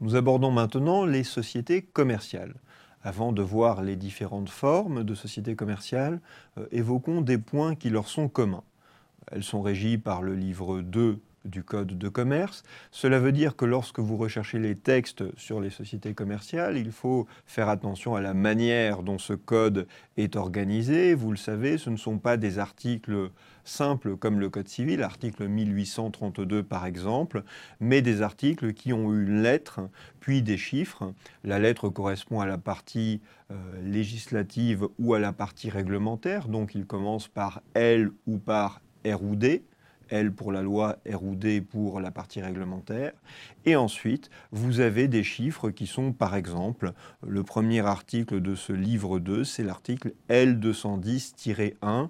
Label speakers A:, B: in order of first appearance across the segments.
A: Nous abordons maintenant les sociétés commerciales. Avant de voir les différentes formes de sociétés commerciales, euh, évoquons des points qui leur sont communs. Elles sont régies par le livre 2 du Code de commerce. Cela veut dire que lorsque vous recherchez les textes sur les sociétés commerciales, il faut faire attention à la manière dont ce code est organisé. Vous le savez, ce ne sont pas des articles simples comme le Code civil, article 1832 par exemple, mais des articles qui ont une lettre, puis des chiffres. La lettre correspond à la partie euh, législative ou à la partie réglementaire, donc il commence par L ou par R ou D. L pour la loi, R ou D pour la partie réglementaire. Et ensuite, vous avez des chiffres qui sont, par exemple, le premier article de ce livre 2, c'est l'article L210-1. Euh,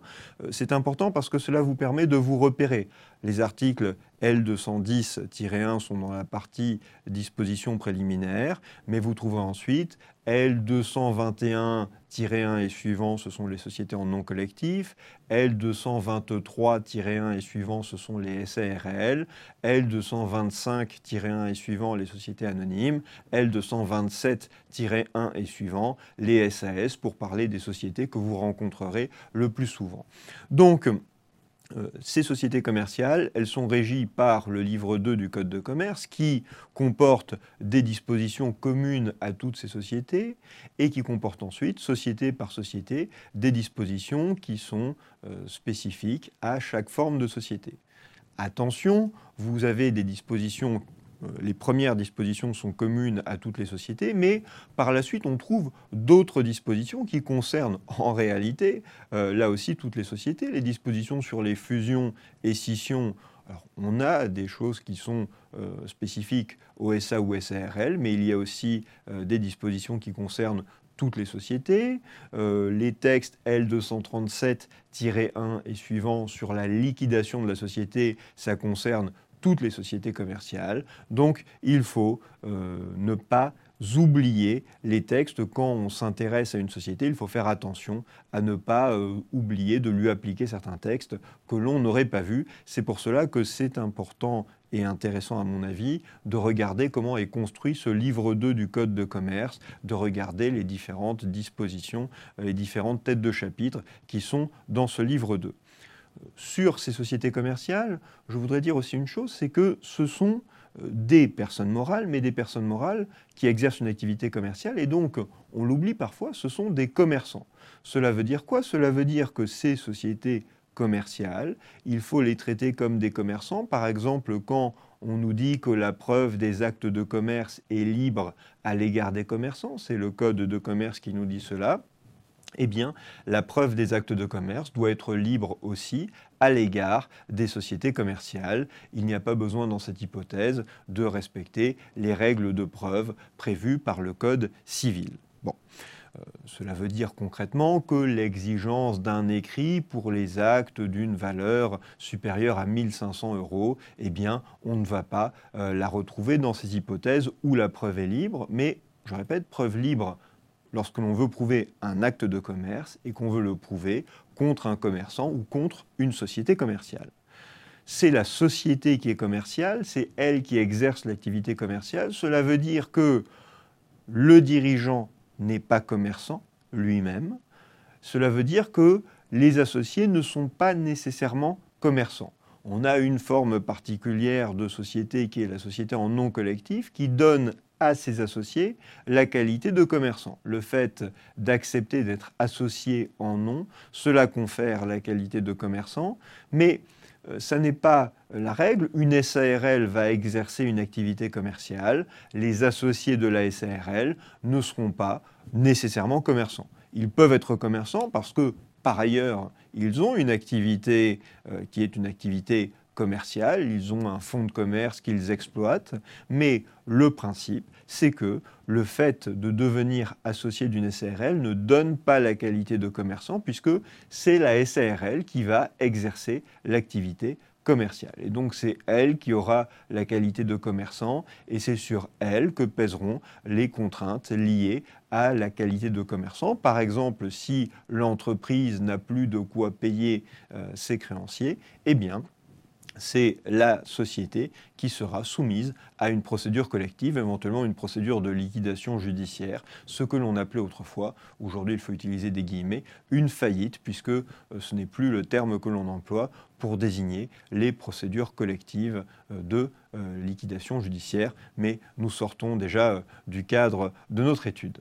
A: c'est important parce que cela vous permet de vous repérer. Les articles L210-1 sont dans la partie disposition préliminaire, mais vous trouvez ensuite L221-1 et suivant, ce sont les sociétés en non collectif. L223-1 et suivant, ce sont les SARL. L225-1 et suivant, les sociétés anonymes. L227-1 et suivant, les SAS, pour parler des sociétés que vous rencontrerez le plus souvent. Donc, euh, ces sociétés commerciales, elles sont régies par le livre 2 du Code de commerce qui comporte des dispositions communes à toutes ces sociétés et qui comporte ensuite, société par société, des dispositions qui sont euh, spécifiques à chaque forme de société. Attention, vous avez des dispositions les premières dispositions sont communes à toutes les sociétés, mais par la suite, on trouve d'autres dispositions qui concernent en réalité, euh, là aussi, toutes les sociétés. Les dispositions sur les fusions et scissions, on a des choses qui sont euh, spécifiques au SA ou SARL, mais il y a aussi des dispositions qui concernent toutes les sociétés. les textes L237-1 et suivants sur la liquidation de la société, ça concerne toutes les sociétés commerciales. Donc il faut euh, ne pas oublier les textes quand on s'intéresse à une société. Il faut faire attention à ne pas euh, oublier de lui appliquer certains textes que l'on n'aurait pas vus. C'est pour cela que c'est important et intéressant à mon avis de regarder comment est construit ce livre 2 du Code de commerce, de regarder les différentes dispositions, les différentes têtes de chapitre qui sont dans ce livre 2 sur ces sociétés commerciales, je voudrais dire aussi une chose, c'est que ce sont euh, des personnes morales, mais des personnes morales qui exercent une activité commerciale, et donc, on l'oublie parfois, ce sont des commerçants. Cela veut dire quoi? Cela veut dire que ces sociétés commerciales, il faut les traiter comme des commerçants. Par exemple, quand on nous dit que la preuve des actes de commerce est libre à l'égard des commerçants, c'est le Code de commerce qui nous dit cela, eh bien, la preuve des actes de commerce doit être libre aussi à l'égard des sociétés commerciales. Il n'y a pas besoin dans cette hypothèse de respecter les règles de preuve prévues par le Code civil. Bon. Euh, cela veut dire concrètement que l'exigence d'un écrit pour les actes d'une valeur supérieure à 1500 euros, eh bien, on ne va pas euh, la retrouver dans ces hypothèses où la preuve est libre, mais, je répète, preuve libre lorsque l'on veut prouver un acte de commerce et qu'on veut le prouver contre un commerçant ou contre une société commerciale. C'est la société qui est commerciale, c'est elle qui exerce l'activité commerciale. Cela veut dire que le dirigeant n'est pas commerçant lui-même. Cela veut dire que les associés ne sont pas nécessairement commerçants. On a une forme particulière de société qui est la société en non collectif qui donne à ses associés la qualité de commerçant. Le fait d'accepter d'être associé en nom, cela confère la qualité de commerçant, mais euh, ça n'est pas la règle. Une SARL va exercer une activité commerciale. Les associés de la SARL ne seront pas nécessairement commerçants. Ils peuvent être commerçants parce que, par ailleurs, ils ont une activité euh, qui est une activité commercial, ils ont un fonds de commerce qu'ils exploitent, mais le principe, c'est que le fait de devenir associé d'une SARL ne donne pas la qualité de commerçant, puisque c'est la SARL qui va exercer l'activité commerciale. Et donc c'est elle qui aura la qualité de commerçant et c'est sur elle que pèseront les contraintes liées à la qualité de commerçant. Par exemple, si l'entreprise n'a plus de quoi payer euh, ses créanciers, eh bien, c'est la société qui sera soumise à une procédure collective, éventuellement une procédure de liquidation judiciaire, ce que l'on appelait autrefois, aujourd'hui il faut utiliser des guillemets, une faillite, puisque euh, ce n'est plus le terme que l'on emploie pour désigner les procédures collectives euh, de euh, liquidation judiciaire, mais nous sortons déjà du cadre de notre étude.